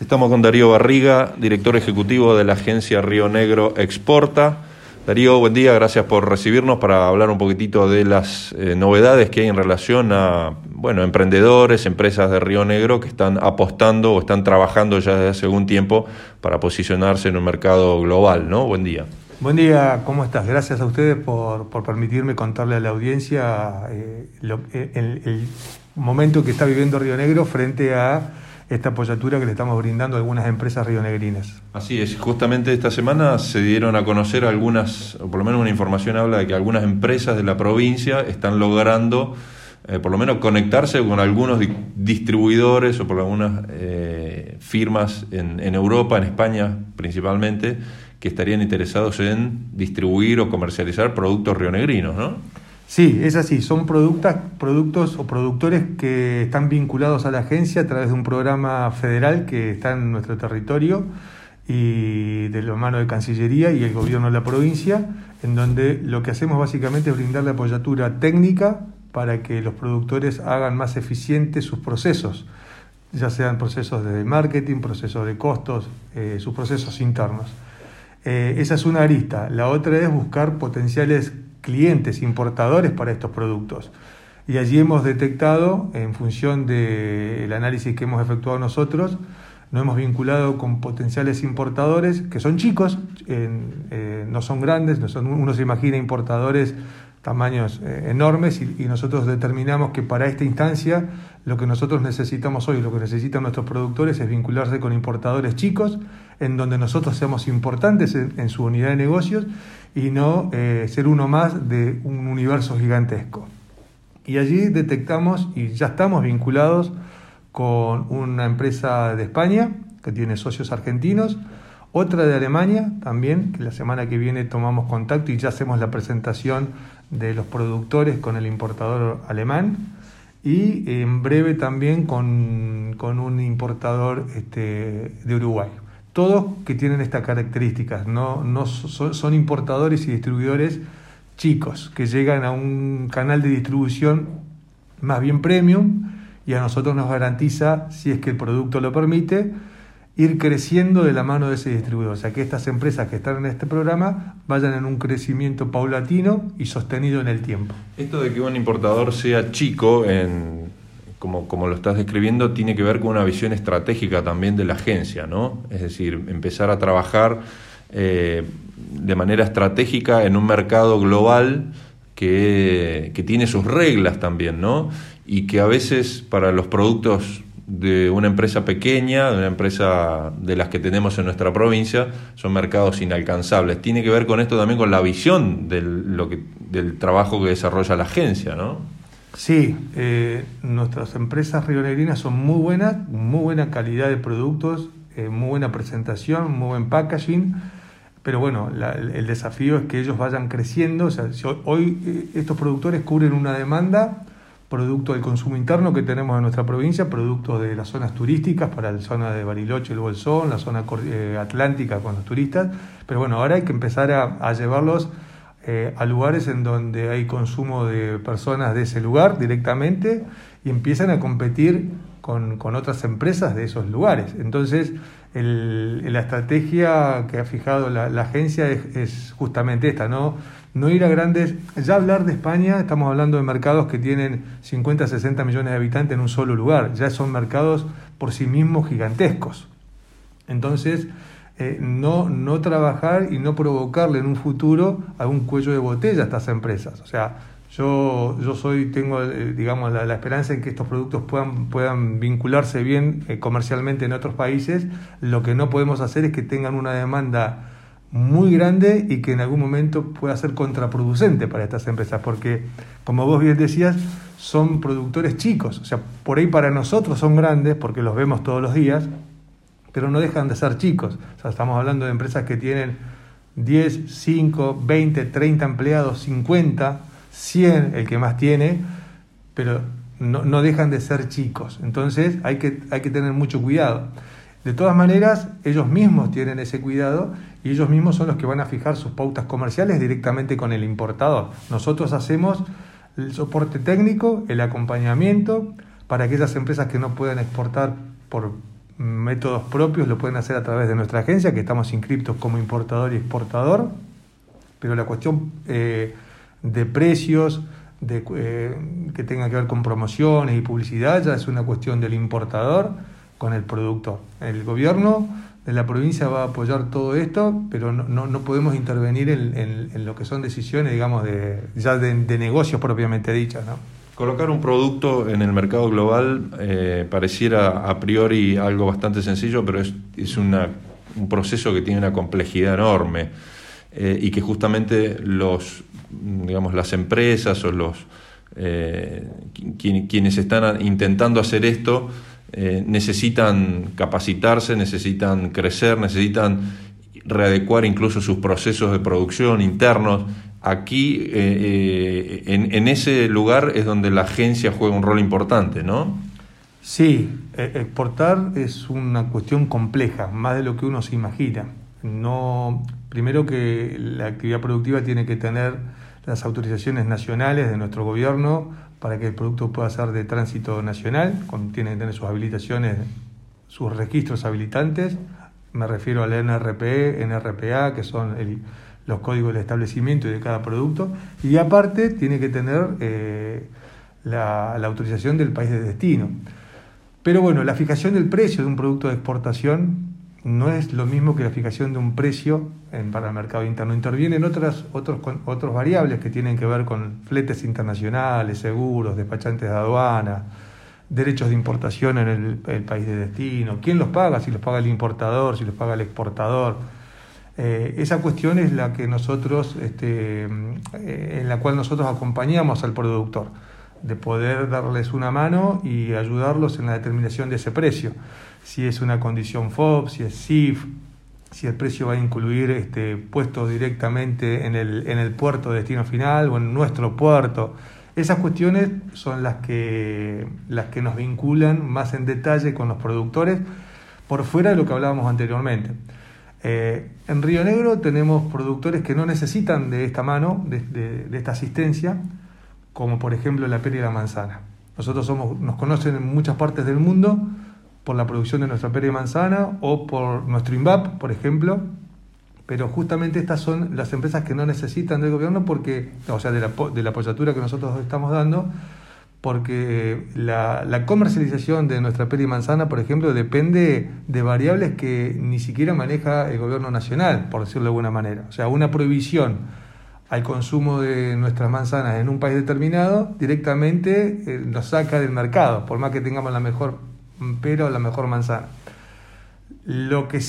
Estamos con Darío Barriga, director ejecutivo de la agencia Río Negro Exporta. Darío, buen día, gracias por recibirnos para hablar un poquitito de las eh, novedades que hay en relación a bueno, emprendedores, empresas de Río Negro que están apostando o están trabajando ya desde hace algún tiempo para posicionarse en un mercado global, ¿no? Buen día. Buen día, ¿cómo estás? Gracias a ustedes por, permitirme contarle a la audiencia eh, eh, el momento que está viviendo Río Negro frente a esta apoyatura que le estamos brindando a algunas empresas rionegrinas. Así es, justamente esta semana se dieron a conocer algunas, o por lo menos una información habla de que algunas empresas de la provincia están logrando eh, por lo menos conectarse con algunos distribuidores o por algunas eh, firmas en, en Europa, en España principalmente, que estarían interesados en distribuir o comercializar productos rionegrinos, ¿no? Sí, es así. Son productos o productores que están vinculados a la agencia a través de un programa federal que está en nuestro territorio y de la mano de Cancillería y el gobierno de la provincia, en donde lo que hacemos básicamente es brindarle apoyatura técnica para que los productores hagan más eficientes sus procesos, ya sean procesos de marketing, procesos de costos, eh, sus procesos internos. Eh, esa es una arista. La otra es buscar potenciales clientes, importadores para estos productos. Y allí hemos detectado, en función del análisis que hemos efectuado nosotros, nos hemos vinculado con potenciales importadores que son chicos, eh, no son grandes, no son, uno se imagina importadores tamaños eh, enormes y, nosotros determinamos que para esta instancia lo que nosotros necesitamos hoy, lo que necesitan nuestros productores es vincularse con importadores chicos, en donde nosotros seamos importantes en su unidad de negocios y no eh, ser uno más de un universo gigantesco. Y allí detectamos y ya estamos vinculados con una empresa de España que tiene socios argentinos, otra de Alemania también, que la semana que viene tomamos contacto y ya hacemos la presentación de los productores con el importador alemán y en breve también con, con un importador este, de Uruguay. Todos que tienen estas características, no, no son, importadores y distribuidores chicos que llegan a un canal de distribución más bien premium y a nosotros nos garantiza, si es que el producto lo permite, ir creciendo de la mano de ese distribuidor. O sea, que estas empresas que están en este programa vayan en un crecimiento paulatino y sostenido en el tiempo. Esto de que un importador sea chico en, como, lo estás describiendo, tiene que ver con una visión estratégica también de la agencia, ¿no? Es decir, empezar a trabajar eh, de manera estratégica en un mercado global que, tiene sus reglas también, ¿no? Y que a veces para los productos de una empresa pequeña, de una empresa de las que tenemos en nuestra provincia, son mercados inalcanzables. Tiene que ver con esto también con la visión del, lo del trabajo que desarrolla la agencia, ¿no? Sí, eh, nuestras empresas rionegrinas son muy buenas, muy buena calidad de productos, eh, muy buena presentación, muy buen packaging, pero bueno, el, desafío es que ellos vayan creciendo. O sea, hoy eh, estos productores cubren una demanda producto del consumo interno que tenemos en nuestra provincia, producto de las zonas turísticas para la zona de Bariloche, el Bolsón, la zona atlántica con los turistas, pero bueno, ahora hay que empezar a, llevarlos eh, a lugares en donde hay consumo de personas de ese lugar directamente y empiezan a competir con, otras empresas de esos lugares. Entonces, el, la estrategia que ha fijado la, agencia es, justamente esta, ¿no? No ir a grandes, ya hablar de España, estamos hablando de mercados que tienen 50, 60 millones de habitantes en un solo lugar, ya son mercados por sí mismos gigantescos. Entonces, eh, no, no trabajar y no provocarle en un futuro algún cuello de botella a estas empresas. O sea, yo, yo soy, tengo, eh, digamos, la, esperanza en que estos productos puedan, puedan vincularse bien eh, comercialmente en otros países. Lo que no podemos hacer es que tengan una demanda muy grande y que en algún momento pueda ser contraproducente para estas empresas, porque, como vos bien decías, son productores chicos. O sea, por ahí para nosotros son grandes porque los vemos todos los días, pero no dejan de ser chicos. O sea, estamos hablando de empresas que tienen 10, 5, 20, 30 empleados, 50, 100, el que más tiene, pero no, no dejan de ser chicos. Entonces hay que, hay que tener mucho cuidado. De todas maneras, ellos mismos tienen ese cuidado y ellos mismos son los que van a fijar sus pautas comerciales directamente con el importador. Nosotros hacemos el soporte técnico, el acompañamiento para aquellas empresas que no puedan exportar por métodos propios lo pueden hacer a través de nuestra agencia, que estamos inscriptos como importador y exportador, pero la cuestión eh, de precios, de, eh, que tenga que ver con promociones y publicidad, ya es una cuestión del importador con el productor. El gobierno de la provincia va a apoyar todo esto, pero no, no, podemos intervenir en, lo que son decisiones, digamos, de, ya de, negocios propiamente dichas. ¿no? Colocar un producto en el mercado global eh, pareciera a priori algo bastante sencillo, pero es, es una, un proceso que tiene una complejidad enorme eh, y que justamente los, digamos, las empresas o los eh, quienes están intentando hacer esto necesitan capacitarse, necesitan crecer, necesitan readecuar incluso sus procesos de producción internos aquí, eh, eh, en, ese lugar es donde la agencia juega un rol importante, ¿no? Sí, exportar es una cuestión compleja, más de lo que uno se imagina. No, primero que la actividad productiva tiene que tener las autorizaciones nacionales de nuestro gobierno para que el producto pueda ser de tránsito nacional, tiene que tener sus habilitaciones, sus registros habilitantes. Me refiero al NRP, NRPA, que son los códigos del establecimiento y de cada producto, y aparte tiene que tener eh, la, autorización del país de destino. Pero bueno, la fijación del precio de un producto de exportación no es lo mismo que la fijación de un precio en, para el mercado interno. Intervienen otras otros, otros variables que tienen que ver con fletes internacionales, seguros, despachantes de aduana, derechos de importación en el, el país de destino, quién los paga, si los paga el importador, si los paga el exportador eh, esa cuestión es la que nosotros, este, eh, en la cual nosotros acompañamos al productor, de poder darles una mano y ayudarlos en la determinación de ese precio. Si es una condición FOB, si es SIF, si el precio va a incluir este, puesto directamente en el, en el puerto de destino final o en nuestro puerto. Esas cuestiones son las que, las que nos vinculan más en detalle con los productores por fuera de lo que hablábamos anteriormente. Eh, en Río Negro tenemos productores que no necesitan de esta mano, de, esta asistencia, como por ejemplo la pera y la manzana. Nosotros somos, nos conocen en muchas partes del mundo por la producción de nuestra pera y manzana o por nuestro INVAP, por ejemplo, pero justamente estas son las empresas que no necesitan del gobierno porque, o sea, de la, de la apoyatura que nosotros estamos dando, porque la, comercialización de nuestra pera y manzana, por ejemplo, depende de variables que ni siquiera maneja el gobierno nacional, por decirlo de alguna manera. O sea, una prohibición al consumo de nuestras manzanas en un país determinado directamente eh, nos saca del mercado, por más que tengamos la mejor pera o la mejor manzana. Lo que,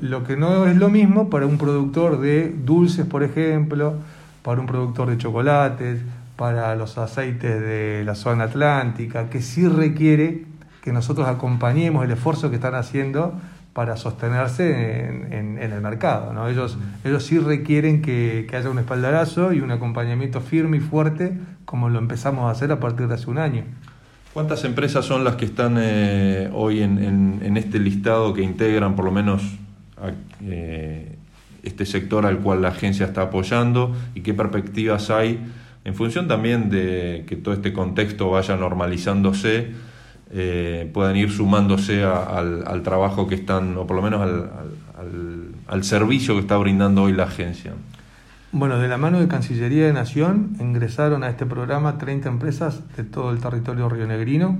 lo que no es lo mismo para un productor de dulces, por ejemplo, para un productor de chocolates, para los aceites de la zona atlántica, que sí requiere que nosotros acompañemos el esfuerzo que están haciendo para sostenerse en, el mercado. ¿no? Ellos, ellos sí requieren que, haya un espaldarazo y un acompañamiento firme y fuerte, como lo empezamos a hacer a partir de hace un año. ¿Cuántas empresas son las que están eh, hoy en, este listado que integran por lo menos eh, este sector al cual la agencia está apoyando y qué perspectivas hay? en función también de que todo este contexto vaya normalizándose, eh, puedan ir sumándose al, trabajo que están, o por lo menos al, servicio que está brindando hoy la agencia. Bueno, de la mano de Cancillería de Nación ingresaron a este programa 30 empresas de todo el territorio rionegrino,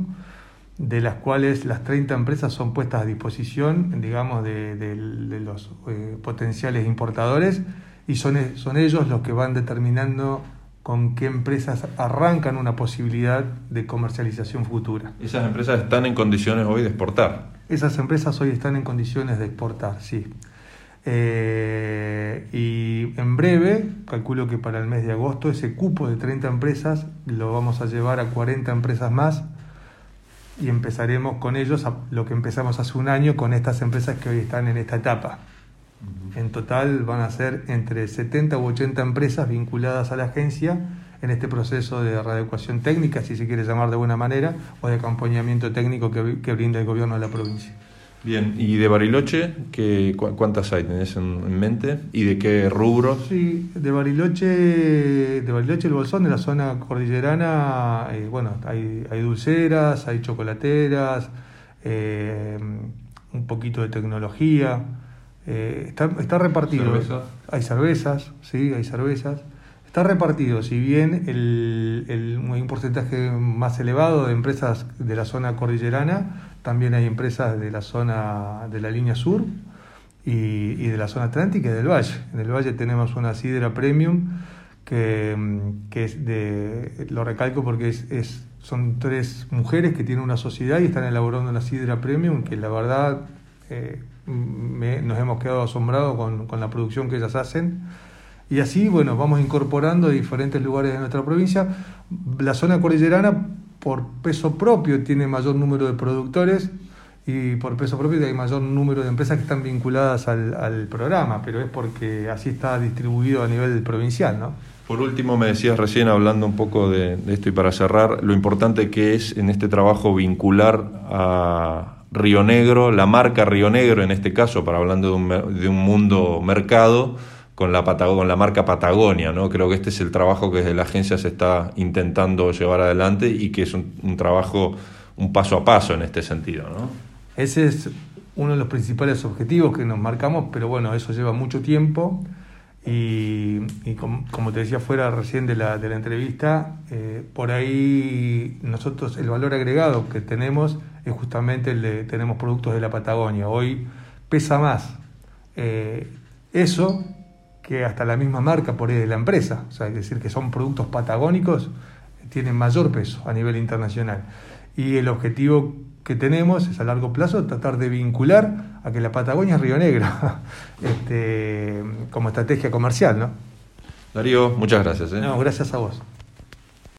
de las cuales las 30 empresas son puestas a disposición, digamos, de, los eh, potenciales importadores y son, son ellos los que van determinando con qué empresas arrancan una posibilidad de comercialización futura. ¿Esas empresas están en condiciones hoy de exportar? Esas empresas hoy están en condiciones de exportar, sí. Eh, y en breve, calculo que para el mes de agosto, ese cupo de 30 empresas lo vamos a llevar a 40 empresas más y empezaremos con ellos lo que empezamos hace un año con estas empresas que hoy están en esta etapa. En total van a ser entre 70 u 80 empresas vinculadas a la agencia en este proceso de readecuación técnica, si se quiere llamar de buena manera, o de acompañamiento técnico que, que brinda el gobierno de la provincia. Bien, ¿y de Bariloche qué, cuántas hay? ¿Tenés en mente? ¿Y de qué rubro? Sí, de Bariloche, de Bariloche el Bolsón, de la zona cordillerana, eh, bueno, hay, hay dulceras, hay chocolateras, eh, un poquito de tecnología. Eh, está, está, repartido. Hay cervezas, sí, hay cervezas. Está repartido, si bien el, el, un porcentaje más elevado de empresas de la zona cordillerana, también hay empresas de la zona de la línea sur y, y de la zona atlántica y del valle. En el valle tenemos una sidra premium que, que es de, lo recalco porque es, es, son tres mujeres que tienen una sociedad y están elaborando una sidra premium que la verdad eh, me, nos hemos quedado asombrados con, con la producción que ellas hacen y así, bueno, vamos incorporando diferentes lugares de nuestra provincia. La zona cordillerana, por peso propio, tiene mayor número de productores y por peso propio hay mayor número de empresas que están vinculadas al, al programa, pero es porque así está distribuido a nivel provincial, ¿no? Por último, me decías recién, hablando un poco de, esto y para cerrar, lo importante que es en este trabajo vincular a Río Negro, la marca Río Negro en este caso, para hablando de un, de un mundo mercado, con la, con la marca Patagonia. ¿no? Creo que este es el trabajo que desde la agencia se está intentando llevar adelante y que es un, trabajo, un paso a paso en este sentido. ¿no? Ese es uno de los principales objetivos que nos marcamos, pero bueno, eso lleva mucho tiempo. Y, y como, te decía fuera recién de la, de la entrevista, eh, por ahí nosotros el valor agregado que tenemos es justamente el de tenemos productos de la Patagonia. Hoy pesa más eh, eso que hasta la misma marca por ahí de la empresa. O sea, es decir, que son productos patagónicos, tienen mayor peso a nivel internacional. Y el objetivo que tenemos es a largo plazo tratar de vincular a que la Patagonia es Río Negro este, como estrategia comercial, ¿no? Darío, muchas gracias. ¿eh? No, gracias a vos.